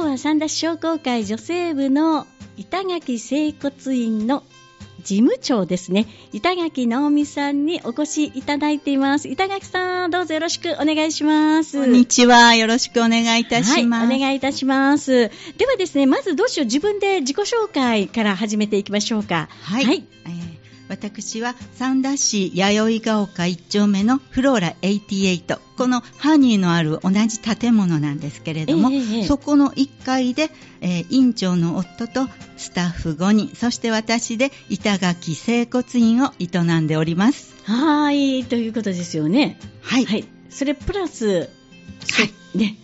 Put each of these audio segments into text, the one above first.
今日は三田市商工会女性部の板垣整骨院の事務長ですね。板垣直美さんにお越しいただいています。板垣さんどうぞよろしくお願いします。こんにちは。よろしくお願いいたします、はい、お願いいたします。ではですねまずどうしよう。自分で自己紹介から始めていきましょうか。はい、はい。えー私は三田市弥生ヶ丘1丁目のフローラ88このハニーのある同じ建物なんですけれども、えー、そこの1階で、えー、院長の夫とスタッフ5人そして私で板垣整骨院を営んでおります。はいということですよね。はい、はい、それプラス、はい、ね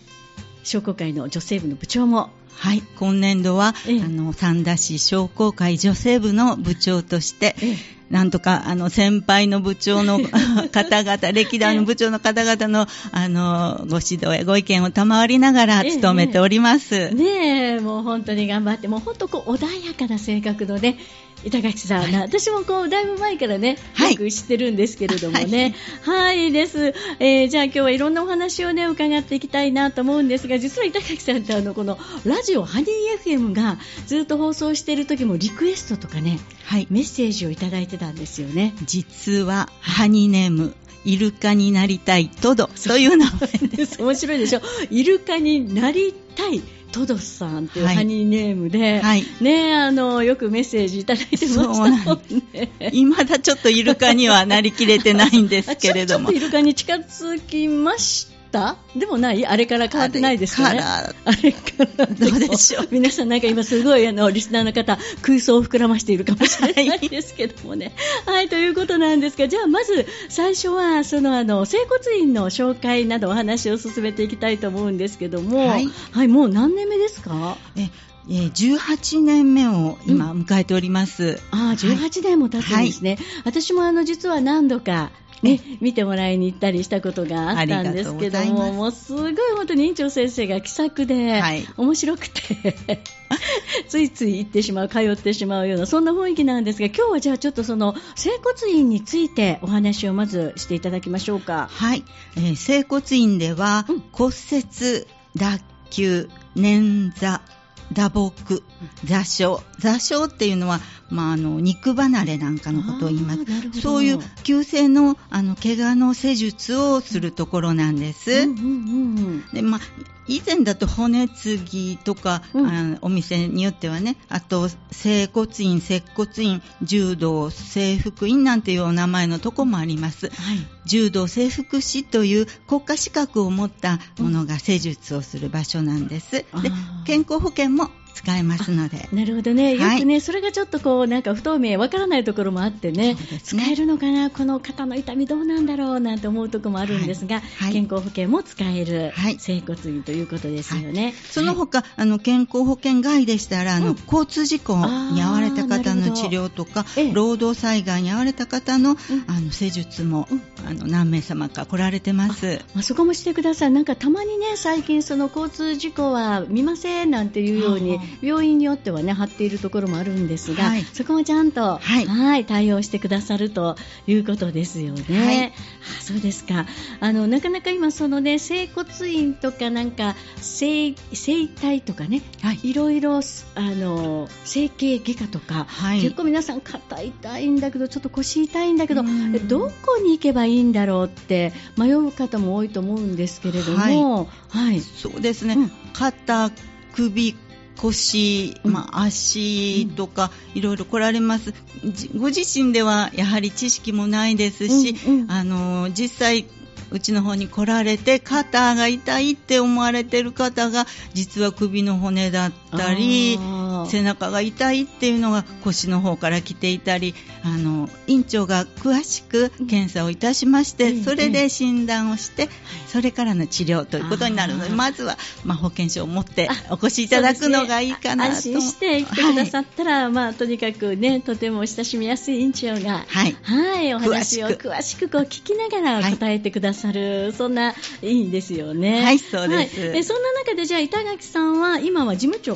商工会の女性部の部長も。はい、今年度は、ええ、あの三田市商工会女性部の部長として、えなんとか、あの、先輩の部長の 方々、歴代の部長の方々の、あの、ご指導やご意見を賜りながら務めております。ええ、ねえ、もう本当に頑張って、もう本当こう、穏やかな性格のね、板垣さん、はい、私もこうだいぶ前からね、よく知ってるんですけれどもね、はい、はい、です、えー、じゃあ今日はいろんなお話をね伺っていきたいなと思うんですが、実は板垣さんってあのこのラジオハニー FM がずっと放送している時もリクエストとかね、はい、メッセージをいただいてたんですよね。実はハニーネームイルカになりたいトドという名前です。面白いでしょ？イルカになりたいトドさんというハニーネームで、はい、ねあのよくメッセージいただいてましたもんね。未だちょっとイルカにはなりきれてないんですけれども。ちょっとイルカに近づきました？でもない？あれから変わってないですよね。あれからどうでしょう？皆さんなんか今すごいあのリスナーの方空想を膨らましているかもしれないですけどもね。はい、ということなんですが、じゃあまず最初はそのあの整骨院の紹介などお話を進めていきたいと思うんですけども、はい、はい、もう何年目ですか？ええ18年目を今迎えております。うん、ああ、18年も経つんですね。はい、私もあの実は何度かね、見てもらいに行ったりしたことがあったんですけども、もうすごい本当に院長先生が気さくで、はい、面白くて ついつい行ってしまう、通ってしまうような、そんな雰囲気なんですが、今日はじゃあちょっとその、整骨院についてお話をまずしていただきましょうか。はい。えー、整骨院では、うん、骨折、脱臼、捻挫、打撲、座礁。座礁っていうのは、まあ、あの肉離れなんかのことを言います。そういう急性のあの怪我の施術をするところなんです。うんうんうん、でまあ以前だと骨継ぎとか、うん、あお店によってはね、あと整骨院、接骨院、柔道、整復院なんていうお名前のとこもあります。はい、柔道整復師という国家資格を持ったものが施術をする場所なんです。で健康保険も使えますので。なるほどね。よくね、はい、それがちょっとこう、なんか不透明、わからないところもあってね、ね。使えるのかな、この肩の痛みどうなんだろうなんて思うところもあるんですが、はい、健康保険も使える整骨院ということですよね。その他、あの、健康保険外でしたら、あの、うん、交通事故に遭われた方の治療とか、労働災害に遭われた方の、うん、あの、施術も、うん、あの、何名様か来られてます。あそこもしてください。なんかたまにね、最近その交通事故は見ませんなんていうように、病院によってはね貼っているところもあるんですが、はい、そこもちゃんと、はい、はい対応してくださるということですよね。はい、あそうですか。あのなかなか今そのね整骨院とかなんか整整体とかね、はい、いろいろあの整形外科とか、はい、結構皆さん肩痛いんだけどちょっと腰痛いんだけどどこに行けばいいんだろうって迷う方も多いと思うんですけれども、はい、そうですね、うん、肩首腰、まあ、足とかいろいろ来られます、ご自身ではやはり知識もないですし、うんうん、あの実際うちの方に来られて肩が痛いって思われてる方が実は首の骨だったり背中が痛いっていうのが腰の方から来ていたりあの院長が詳しく検査をいたしまして、うん、それで診断をして、うん、それからの治療ということになるのでまずは、まあ、保険証を持ってお越しいただくのがいいかなと、ね、安心して来てくださったら、はい、まあ、とにかくねとても親しみやすい院長が、はい、はい、お話を詳しく。こう聞きながら答えてくださる、はい、そんないいんですよね。はいそうです、えそんな中でじゃあ板垣さんは今は事務長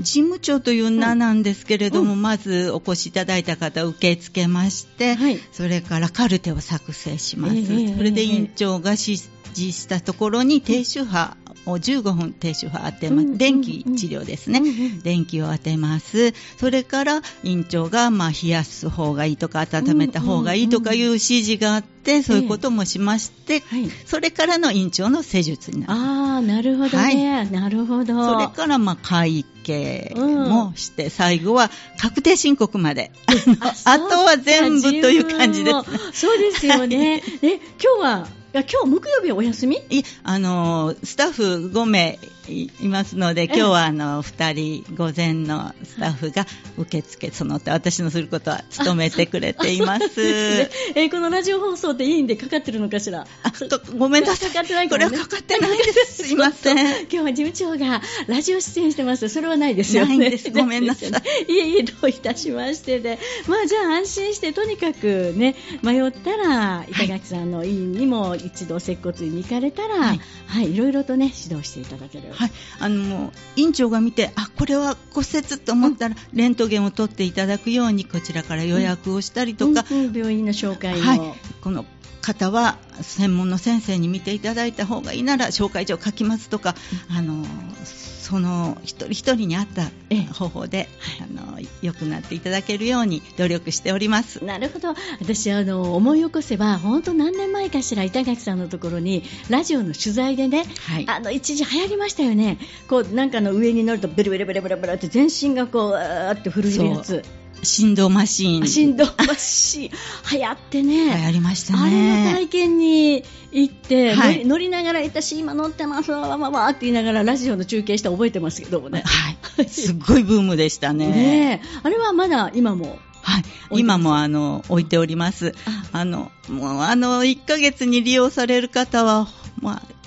事務長という名なんですけれども、うん、まずお越しいただいた方受け付けまして、はい、それからカルテを作成します、えー、それで院長がシス置したところに低周波を15分低周波当てます、うん、電気治療ですね、うんうん、電気を当てます。それから院長がまあ冷やす方がいいとか温めた方がいいとかいう指示があって、そういうこともしまして、はい、それからの院長の施術になる。ああなるほどね、はい、なるほど。それからまあ会計もして、うん、最後は確定申告まで。あとは全部という感じです。そうですよね、はい、今日はや今日木曜日お休み？いあのスタッフ5名いますので今日はあの2人午前のスタッフが受付その他私のすることは務めてくれています。ね、えー、このラジオ放送でいいんでかかってるのかしら？あとごめんなさい。かかってない、ね、これはかかってないです。すいません。今日は事務長がラジオ出演してます。それはないですよね。ないです。ごめんなさい。いえいえどういたしましてで、まあじゃあ安心してとにかくね迷ったら板垣さんの委員にも一度接骨院に行かれたら、はい、はい、いろいろとね指導していただける。はい、あの院長が見てあこれは骨折と思ったら、うん、レントゲンを取っていただくようにこちらから予約をしたりとか、うん。うん、病院の紹介を、はい、この方は専門の先生に見ていただいた方がいいなら紹介状書きますとか、あのその一人一人に合った方法で、あの良くなっていただけるように努力しておりますなるほど私あの思い起こせば本当何年前かしら板垣さんのところにラジオの取材でね、はい、あの一時流行りましたよねこうなんかの上に乗るとベルベルベルベルベルって全身がこうあって震えるやつ振動マシーン。振動マシーン。流行ってね。流行りましたね。あれの体験に行って、はい、乗りながら、私今乗ってますわ、わわわって言いながらラジオの中継して覚えてますけどもね。はい。すっごいブームでしたね。ねあれはまだ今もはい、今もあの置いております。あのもうあの1ヶ月に利用される方はまあ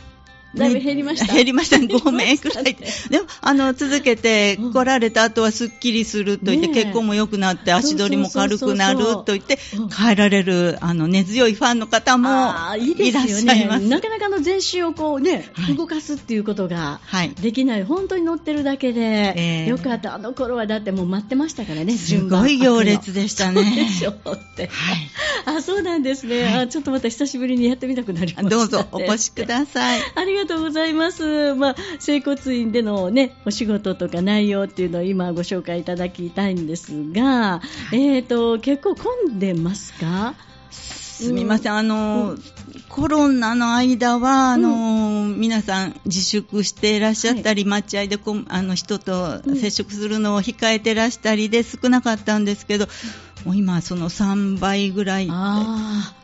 だいぶ減りました。減りました。5名くらいで。でも、あの、続けて来られた後はすっきりすると言って、血行も良くなって足取りも軽くなると言って、帰られる、あの、根強いファンの方もいらっしゃいます。なかなかの全身をこうね、動かすっていうことができない。本当に乗ってるだけで、よかった。あの頃はだってもう待ってましたからね、すごい行列でしたね。でしょって。はい。あ、そうなんですね。あちょっとまた久しぶりにやってみたくなりました。どうぞお越しください。ありががとうございます。まあ、整骨院でのね、お仕事とか内容っていうのを今ご紹介いただきたいんですが、えっ、ー、と、結構混んでますか？すみません、あの、うん、コロナの間は、あの、うん、皆さん自粛していらっしゃったり、はい、待合でこあの人と接触するのを控えてらしたりで少なかったんですけど、もう今、その3倍ぐらい。あ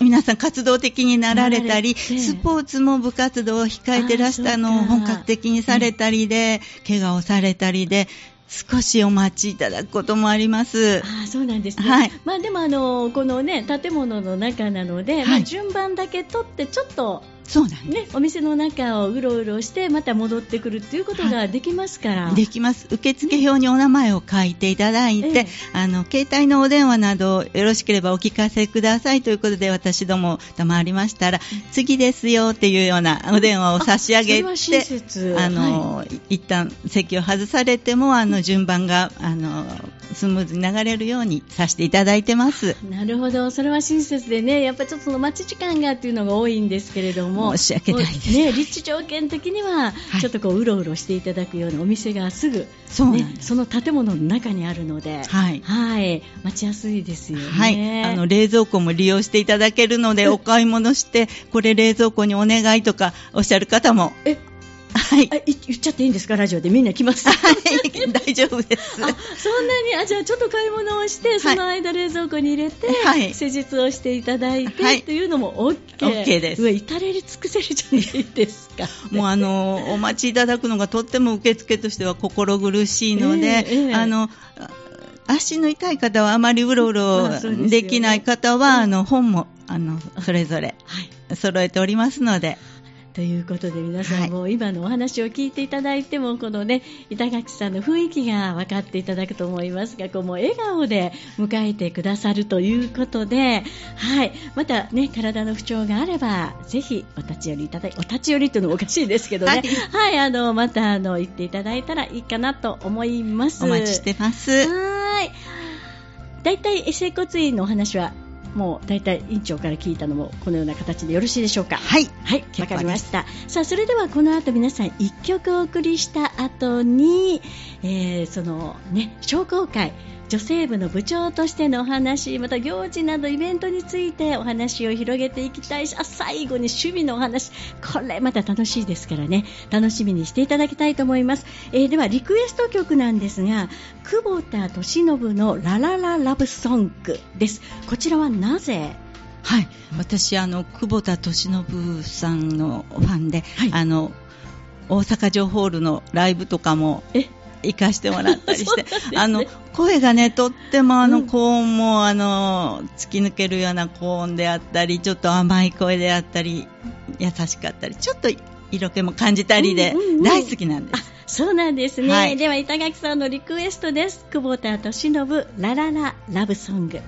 皆さん活動的になられたり、スポーツも部活動を控えてらしたのを本格的にされたりで、怪我をされたりで、少しお待ちいただくこともあります。あそうなんですね。はい、まあでもあのこのね建物の中なので、はい、まあ順番だけ取ってちょっとそうなんね、お店の中をうろうろしてまた戻ってくるっていうことができますから、はい、できます。受付表にお名前を書いていただいて、ね、あの携帯のお電話などよろしければお聞かせくださいということで私ども賜りましたら、次ですよっていうようなお電話を差し上げてあの、はい、一旦席を外されてもあの順番があのスムーズに流れるようにさせていただいてます。なるほど。それは親切でねやっぱりちょっとその待ち時間がっていうのが多いんですけれども申し訳ないです、ね、立地条件的にはちょっとこううろうろしていただくようなお店がすぐ、そうね、その建物の中にあるので、はい、はい、待ちやすいですよね、はい、あの冷蔵庫も利用していただけるのでお買い物してこれ冷蔵庫にお願いとかおっしゃる方もえはい。言っちゃっていいんですか？ラジオでみんな来ます？はい、大丈夫です。あ、そんなに、あ、じゃあちょっと買い物をして、その間冷蔵庫に入れて、はい、施術をしていただいて、はい、というのも OK。OK です。う至れり尽くせるじゃないですか。もうあの、お待ちいただくのがとっても受付としては心苦しいので、えーえー、あの、足の痛い方はあまりうろうろできない方は、あの本もあのそれぞれ揃えておりますので。ということで皆さんも今のお話を聞いていただいても、このね板垣さんの雰囲気が分かっていただくと思いますがこうもう笑顔で迎えてくださるということで、はい、またね体の不調があればぜひお立ち寄りいただいお立ち寄りというのもおかしいですけどね、はい、はい、あのまたあの言っていただいたらいいかなと思います。お待ちしてます。はい。だいたい整骨院のお話はもう大体委員長から聞いたのもこのような形でよろしいでしょうか？はい。はいわかりました。さあそれではこの後皆さん1曲お送りした後に、えー、そのね商工会女性部の部長としてのお話また行事などイベントについてお話を広げていきたいしあ最後に趣味のお話。これまた楽しいですからね。楽しみにしていただきたいと思います、えー、ではリクエスト曲なんですが久保田利信のララララブソングです。こちらはなぜ？はい、私あの久保田利信さんのファンで、はい、あの大阪城ホールのライブとかも行かしてもらったりして、ね、あの声がねとってもあの、高音もあの突き抜けるような高音であったりちょっと甘い声であったり優しかったりちょっと色気も感じたりで、大好きなんです。そうなんですね、はい、では板垣さんのリクエストです。久保田利信ララララブソング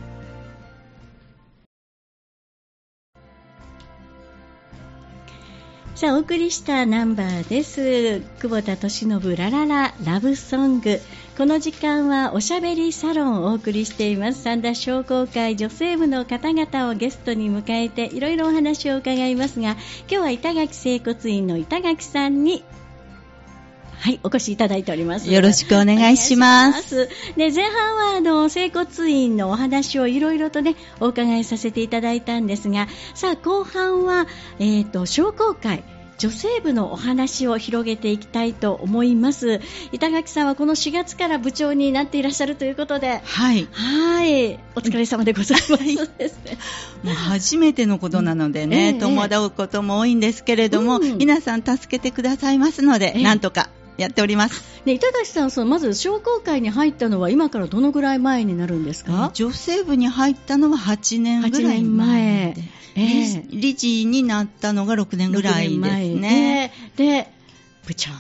さあ、お送りしたナンバーです。久保田俊信ララララブソング。この時間はおしゃべりサロンをお送りしています。三田商工会女性部の方々をゲストに迎えていろいろお話を伺いますが、今日は板垣整骨院の板垣さんにはい、お越しいただいております。よろしくお願いします。で、前半は、あの、整骨院のお話をいろいろとね、お伺いさせていただいたんですが、さあ、後半は、えっ、ー、と、商工会、女性部のお話を広げていきたいと思います。板垣さんはこの4月から部長になっていらっしゃるということで。はい。はい。お疲れ様でございます、もう初めてのことなのでね、戸惑うことも多いんですけれども、うん、皆さん助けてくださいますので、なんとかやっております。ね、板垣さん、そのまず商工会に入ったのは今からどのぐらい前になるんですか？女性部に入ったのは8年ぐらい前で、えー、理事になったのが6年ぐらいですね。で、部長。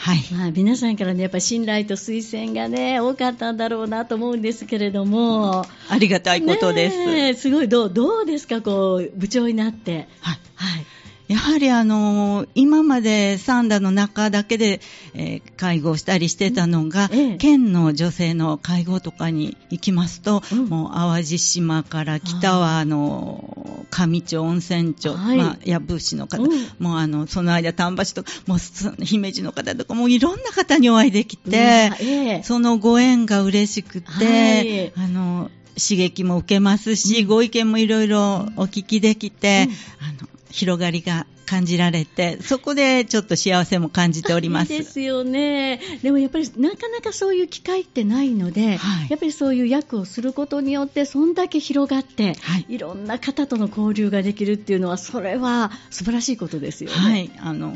はい。まあ、皆さんからね、やっぱ信頼と推薦がね、多かったんだろうなと思うんですけれども。ありがたいことです。すごい、どう、どうですか、こう、部長になって。はい。はい。やはりあの今までサンダの中だけで、えー、介護したりしてたのが、ええ、県の女性の介護とかに行きますと、うん、もう淡路島から北はあの上町温泉町、はい、まあ、藪市の方、うん、もうあのその間丹波市とかもう姫路の方とかもういろんな方にお会いできて、うん。え、そのご縁が嬉しくて、はい、あの刺激も受けますし、ご意見もいろいろお聞きできて、あの広がりが感じられて、そこでちょっと幸せも感じております。ですよね。でもやっぱりなかなかそういう機会ってないので、はい、やっぱりそういう役をすることによって、そんだけ広がって、はい、いろんな方との交流ができるっていうのは、それは素晴らしいことですよね。はい。あの、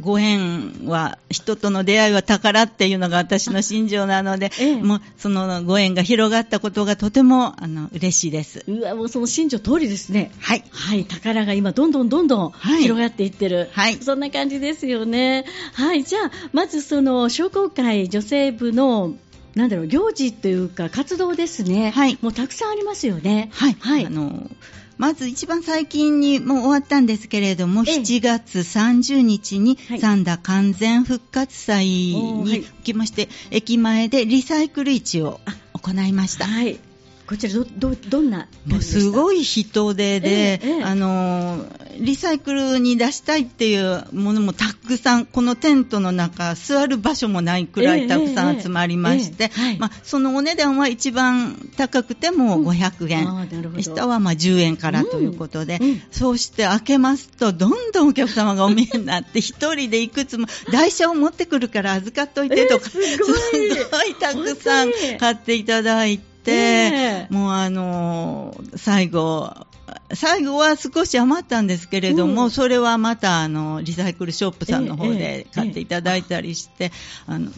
ご縁は、人との出会いは宝っていうのが私の信条なので、ええ、もうそのご縁が広がったことがとてもあの嬉しいです。うわ、もうその信条通りですね。はい。はい、宝が今どんどんどんどん広がっていってる。はい。そんな感じですよね。はい、じゃあ、まずその商工会女性部のなんだろう行事というか活動ですね。はい。もうたくさんありますよね。はい。はい。あのまず一番最近にもう終わったんですけれども、7月30日に三田完全復活祭におきまして、駅前でリサイクル市を行いました。はい。こちらどどどんなもうすごい人手で、えええ、あのリサイクルに出したいっていうものもたくさんこのテントの中座る場所もないくらいたくさん集まりまして、まあ、そのお値段は一番高くても500円、うん、下はまあ10円からということで、うんうん、そうして開けますとどんどんお客様がお見えになって一人でいくつも台車を持ってくるから預かっといてとか、すごい。たくさん買っていただいて。、え。ー、もうあのー、最後、最後は少し余ったんですけれども、うん、それはまたあのリサイクルショップさんの方で買っていただいたりして、えーえー、あの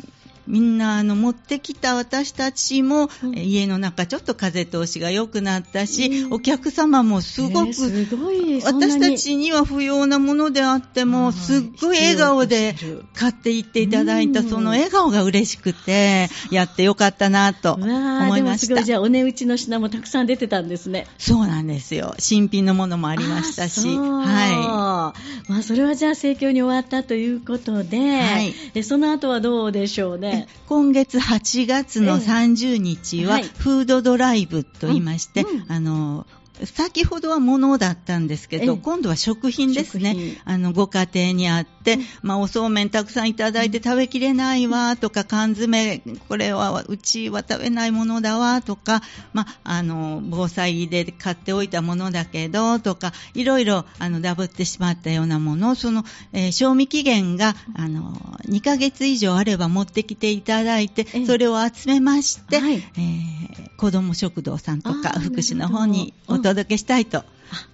みんなあの持ってきた私たちも、うん、家の中ちょっと風通しが良くなったし、うん、お客様もすごく、えー、すごい私たちには不要なものであっても、すっごい笑顔で買っていっていただいた、その笑顔が嬉しくて、やってよかったなと思いました。じゃあ、お値打ちの品もたくさん出てたんですね。そうなんですよ。新品のものもありましたし。はい。まあ、それはじゃあ、盛況に終わったということで、はい、その後はどうでしょうね。今月8月の30日は、フードドライブと言いまして、あの、先ほどは物だったんですけど、今度は食品ですね。あの、ご家庭にあって、まあ、おそうめんたくさんいただいて食べきれないわとか、缶詰、これはうちは食べないものだわとか、まあ、あの、防災で買っておいたものだけどとか、いろいろ、あの、ダブってしまったようなもの、その、えー、賞味期限が、あの、2ヶ月以上あれば持ってきていただいて、それを集めまして、はい、えー、子ども食堂さんとか福祉の方にお届届けしたいと。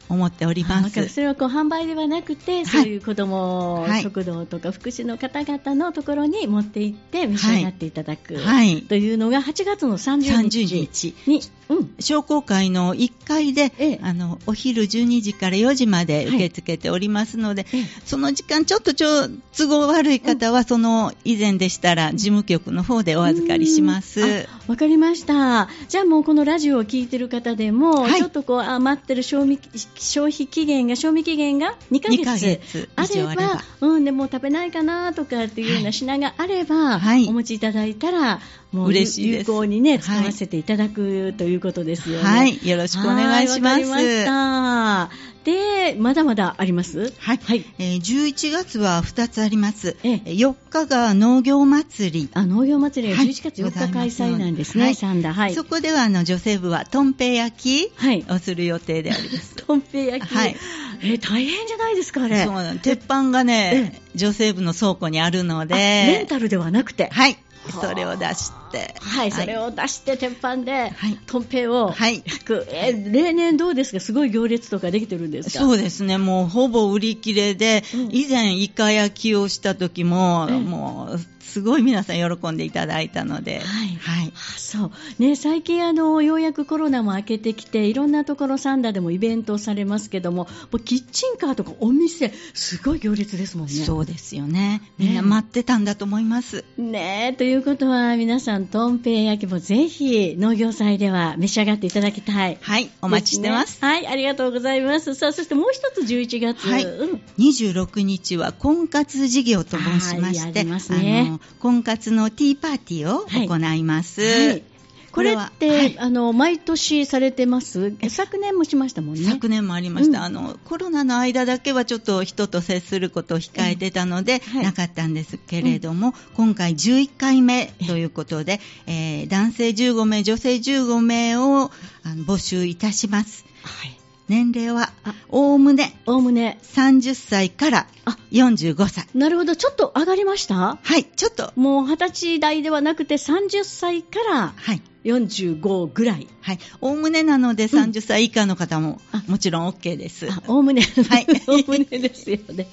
思っております。それはこう販売ではなくて、そういう子ども食堂とか福祉の方々のところに持って行って召し上がっていただく、はい、というのが8月の30日に、うん、商工会の1階で、ええ、あのお昼12時から4時まで受け付けておりますので、はい、その時間ちょっとちょ都合悪い方は、うん、その以前でしたら事務局の方でお預かりします。わかりました。じゃあもうこのラジオを聞いてる方でも、はい、ちょっとこう余ってる賞味消費期限が、賞味期限が2ヶ月。ヶ月。あれば、うん、でも食べないかなとかっていうような品があれば、はい、お持ちいただいたら、もう有効にね、使わせていただくということですよね。はい、よろしくお願いします。わかりました。で、まだまだあります？はい。はい、えー、11月は2つあります。ええ、4日が農業祭り。あ、農業祭りは11月4日開催なんですね、はい、サンダ。はい。そこでは、あの、女性部は、とんぺい焼きをする予定であります。とんぺい焼き？はい。えー、大変じゃないですか、あれ。そうなん鉄板がね、女性部の倉庫にあるので。レンタルではなくて。はい。それを出して、はい、それを出して鉄板で、はい、とんぺいを焼く、はい、え例年どうですか？すごい行列とかできてるんですか？そうですね。もうほぼ売り切れで、うん、以前イカ焼きをした時も、もうすごい皆さん喜んでいただいたので、はい、はい、そう。ね最近あのようやくコロナも明けてきていろんなところサンダーでもイベントをされますけどももうキッチンカーとかお店すごい行列ですもんね。そうですよね。みんな待ってたんだと思います。ねということは皆さんとんぺい焼きもぜひ農業祭では召し上がっていただきたい。はいお待ちしてます、ね、はいありがとうございます。さあそしてもう一つ11月、はい。うん、26日は婚活事業と申しまして、あね。婚活のティーパーティーを行います。はいはいこれって、はい、あの毎年されてます？昨年もしましたもんね。昨年もありました、うん、あのコロナの間だけはちょっと人と接することを控えてたので、うん。はい、なかったんですけれども、うん、今回11回目ということで、えー、男性15名女性15名をあの募集いたします、はい。年齢は、おおむね、おおむね、30歳から45歳。なるほど、ちょっと上がりました？はい、ちょっと。もう20歳代ではなくて30歳から、はい。45ぐらい。はい。おおむねなので30歳以下の方も、もちろん OK です。おおむね。はい。おおむねですよね。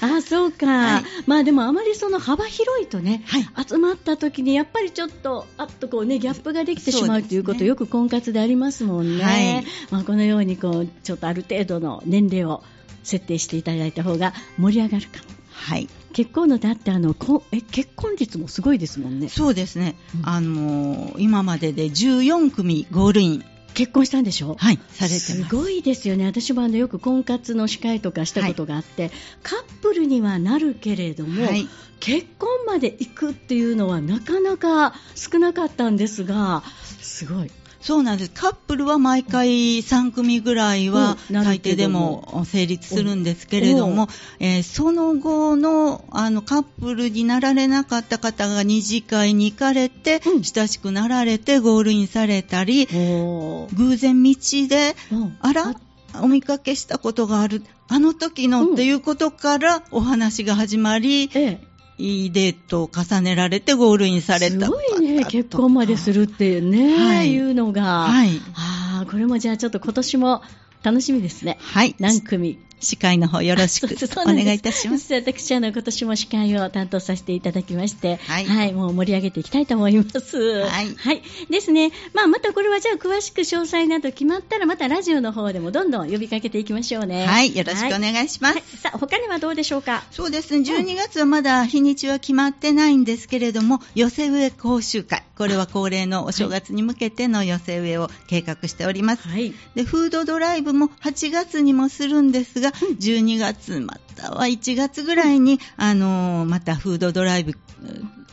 あ、そうか。はい、まあでもあまりその幅広いとね、はい、集まった時にやっぱりちょっと、あっとこうね、ギャップができてしまうということ、ね、よく婚活でありますもんね。はい。まあこのようにこう、ちょっとある程度の年齢を設定していただいた方が盛り上がるかも。はい。結婚のだってあのこえ結婚率もすごいですもんね。そうですね。うん、あの今までで14組ゴールイン。結婚したんでしょ？はい、されてすごいですよね。私もあのよく婚活の司会とかしたことがあって、はい、カップルにはなるけれども、はい、結婚まで行くっていうのはなかなか少なかったんですが、すごい。そうなんです。カップルは毎回3組ぐらいは最低でも成立するんですけれども、えー、その後のあのカップルになられなかった方が二次会に行かれて、うん、親しくなられてゴールインされたり、偶然道で、あらお見かけしたことがある、あの時のっていうことからお話が始まり、ええいいデートを重ねられてゴールインされたすごいね、結婚までするっていうね、はい、いうのが。はい。ああ、これもじゃあちょっと今年も楽しみですね。はい。何組司会の方よろしく お願いいたします。私は今年も司会を担当させていただきまして、はい、はい、もう盛り上げていきたいと思います。はい。はい。ですね。まあ、またこれはじゃあ詳しく詳細など決まったら、またラジオの方でもどんどん呼びかけていきましょうね。はい。よろしくお願いします。はい、さあ、他にはどうでしょうか？そうですね。12月はまだ日にちは決まってないんですけれども、寄せ植え講習会。これは恒例のお正月に向けての寄せ植えを計画しております。はい。で、フードドライブも8月にもするんですが、12月月または1月ぐらいに、あのまたフードドライブ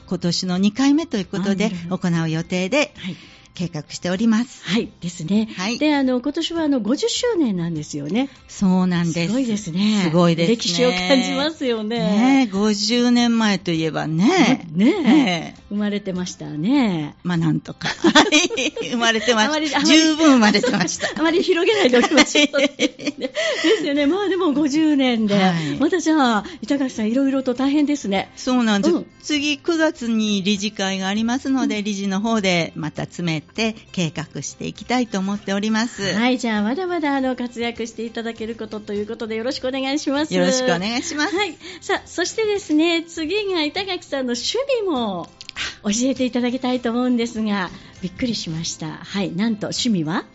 今年の2回目ということで行う予定で、はい計画しております。はい、ですね。はい。で、あの、今年はあの、50周年なんですよね。そうなんです。すごいですね。すごいですね。歴史を感じますよね。ね50年前といえばね。ねね生まれてましたね。まあ、なんとか。はい。生まれてました。十分生まれてました。あまり広げないでおきましょう。ですよね。まあでも50年で。はい、またじゃあ、板垣さんいろいろと大変ですね。そうなんです。うん、次9月に理事会がありますので、うん、理事の方でまた詰めて計画していきたいと思っております。はい。じゃあ、まだまだあの活躍していただけることということでよろしくお願いします。よろしくお願いします。はい。さあ、そしてですね、次が板垣さんの趣味も教えていただきたいと思うんですが、びっくりしました。はい。なんと趣味は？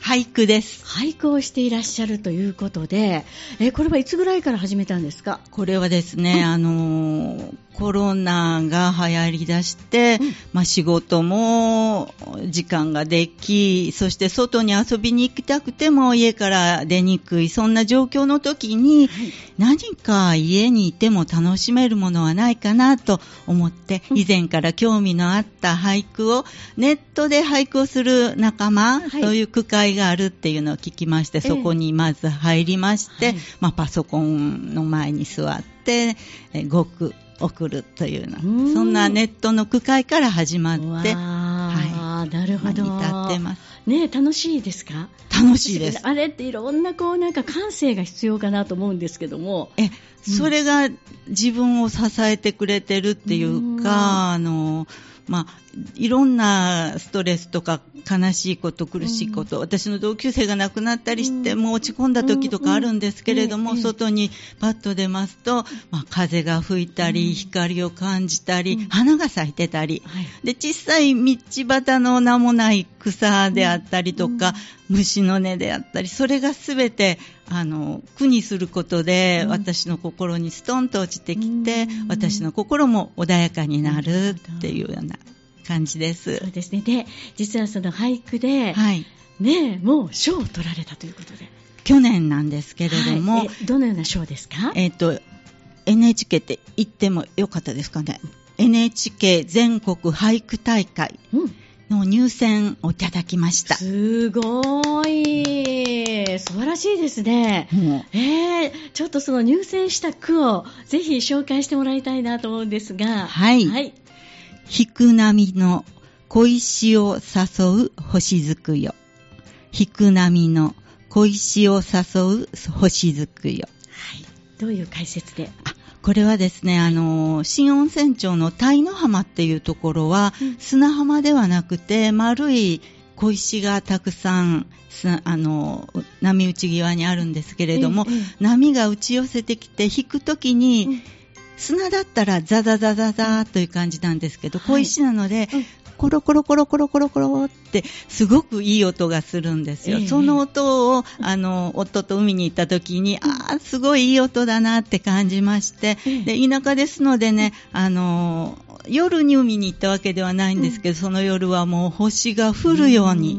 俳句です。俳句をしていらっしゃるということで、え、これはいつぐらいから始めたんですか？これはですね、あのコロナが流行り出して、うん、まあ、仕事も時間ができ、そして外に遊びに行きたくても家から出にくい、そんな状況の時に、はい、何か家にいても楽しめるものはないかなと思って、以前から興味のあった俳句を、ネットで俳句をする仲間、はい、そういう区会があるっていうのを聞きまして、そこにまず入りまして、はい、まあ、パソコンの前に座って、えごく送るというのそんなネットの区会から始まって、はい、なるほど。至ってます。ね楽しいですか？楽しいです。あれっていろんなこうなんか感性が必要かなと思うんですけども。え、それが自分を支えてくれてるっていうか、あの、まあ、いろんなストレスとか悲しいこと、苦しいこと、うん、私の同級生が亡くなったりして、うん、もう落ち込んだ時とかあるんですけれども、うん、外にパッと出ますと、まあ、風が吹いたり、光を感じたり、花が咲いてたり、はい、で小さい道端の名もない草であったりとか、虫の根であったり、それがすべてあの苦にすることで、私の心にストンと落ちてきて、私の心も穏やかになるっていうような感じです。そうですね。で、実はその俳句で、はい、ねもう賞を取られたということで。去年なんですけれども、はい、どのような賞ですか？えっ、ー、と、NHK って言ってもよかったですかね？NHK 全国俳句大会の入選をいただきました。すごい。素晴らしいですね。うん、えー、ちょっとその入選した句をぜひ紹介してもらいたいなと思うんですが。はい。はい引く波の小石を誘う星づくよ。引く波の小石を誘う星づくよ。はい。どういう解説で？あこれはですね、あの、新温泉町の鯛の浜っていうところは、うん、砂浜ではなくて、丸い小石がたくさん、あの、波打ち際にあるんですけれども、波が打ち寄せてきて引くときに、うん砂だったらザザザザザという感じなんですけど、小石なので、コロコロコロコロコロコロってすごくいい音がするんですよ。えー、その音を、あの、夫と海に行った時に、ああ、すごいいい音だなって感じまして、で、田舎ですのでね、あの、夜に海に行ったわけではないんですけど、その夜はもう星が降るように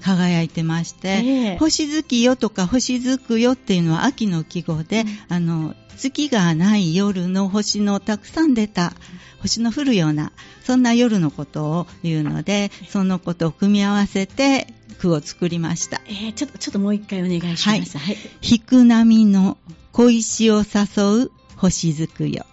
輝いてまして、えー、星月よとか星づくよっていうのは秋の季語で、あの、月がない夜の星のたくさん出た、星の降るような、そんな夜のことを言うので、そのことを組み合わせて句を作りました。えー、ちょっと、ちょっともう一回お願いします。はい。はい、引く波の小石を誘う星づくよ。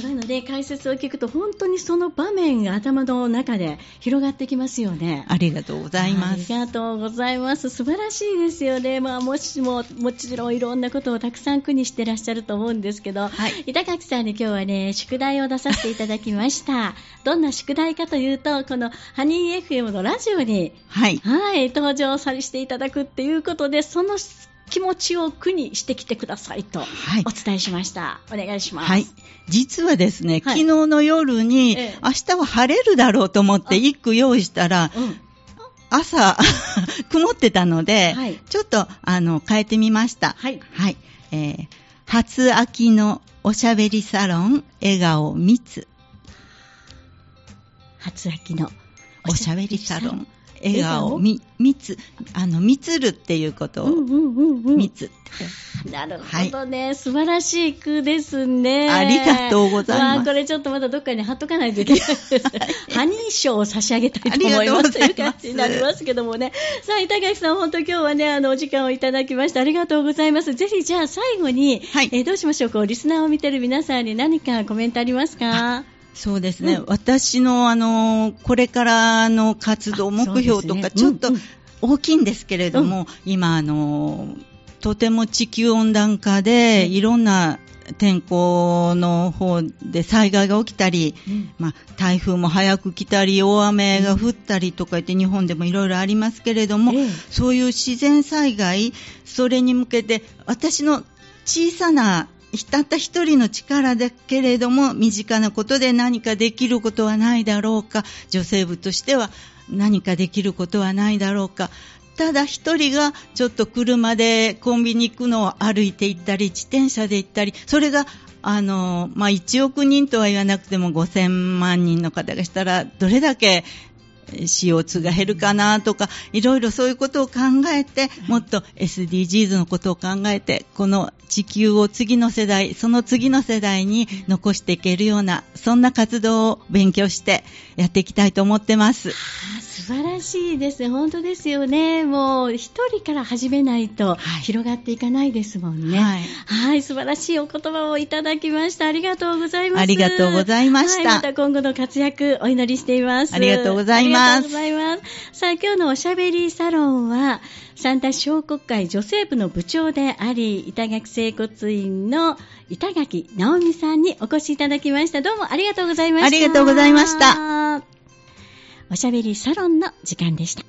今ので解説を聞くと本当にその場面が頭の中で広がってきますよね。ありがとうございます。ありがとうございます。素晴らしいですよね。まあもしも、もちろんいろんなことをたくさん苦にしてらっしゃると思うんですけど、はい、板垣さんに今日はね、宿題を出させていただきました。どんな宿題かというと、このハニー FM のラジオに、はい、はい、登場させていただくっていうことで、その気持ちを苦にしてきてくださいとお伝えしました。はい、お願いします。はい。実はですね、はい、昨日の夜に、ええ、明日は晴れるだろうと思って一句用意したら、うん、朝、曇ってたので、はい、ちょっと、あの、変えてみました。はい。はい。えー、初秋のおしゃべりサロン、笑顔密。初秋のおしゃべりサロン、笑顔、み、つ、あの、みつるっていうことを、うんうんうんうん、みつ。なるほどね、はい、素晴らしい句ですね。ありがとうございます。まあ、これちょっとまだどっかに貼っとかないといけないですね。ハニー賞を差し上げたいと思いますという感じになりますけどもね。さあ、板垣さん、本当今日はね、あの、お時間をいただきましてありがとうございます。ぜひ、じゃあ最後に、はい、えー、どうしましょう、こう、リスナーを見てる皆さんに何かコメントありますか？そうですね、うん、私のあのこれからの活動目標とか、ちょっと大きいんですけれども、うん、今あの、とても地球温暖化で、いろんな天候の方で災害が起きたり、うん、まあ、台風も早く来たり、大雨が降ったりとか言って日本でもいろいろありますけれども、そういう自然災害、それに向けて私の小さなたった一人の力だけれども身近なことで何かできることはないだろうか。女性部としては何かできることはないだろうか。ただ一人がちょっと車でコンビニ行くのを歩いて行ったり自転車で行ったりそれがあの、まあ、1億人とは言わなくても5000万人の方がしたらどれだけ CO2 が減るかなとか、いろいろそういうことを考えて、もっと SDGs のことを考えて、この地球を次の世代、その次の世代に残していけるような、そんな活動を勉強してやっていきたいと思ってます。素晴らしいですね。本当ですよね。もう一人から始めないと広がっていかないですもんね。はい。はい、素晴らしいお言葉をいただきました。ありがとうございます。ありがとうございました。はい、また今後の活躍お祈りしています。ありがとうございます。ありがとうございます。さあ、今日のおしゃべりサロンは、三田小国会女性部の部長であり、板垣整骨院の板垣直美さんにお越しいただきました。どうもありがとうございました。ありがとうございました。おしゃべりサロンの時間でした。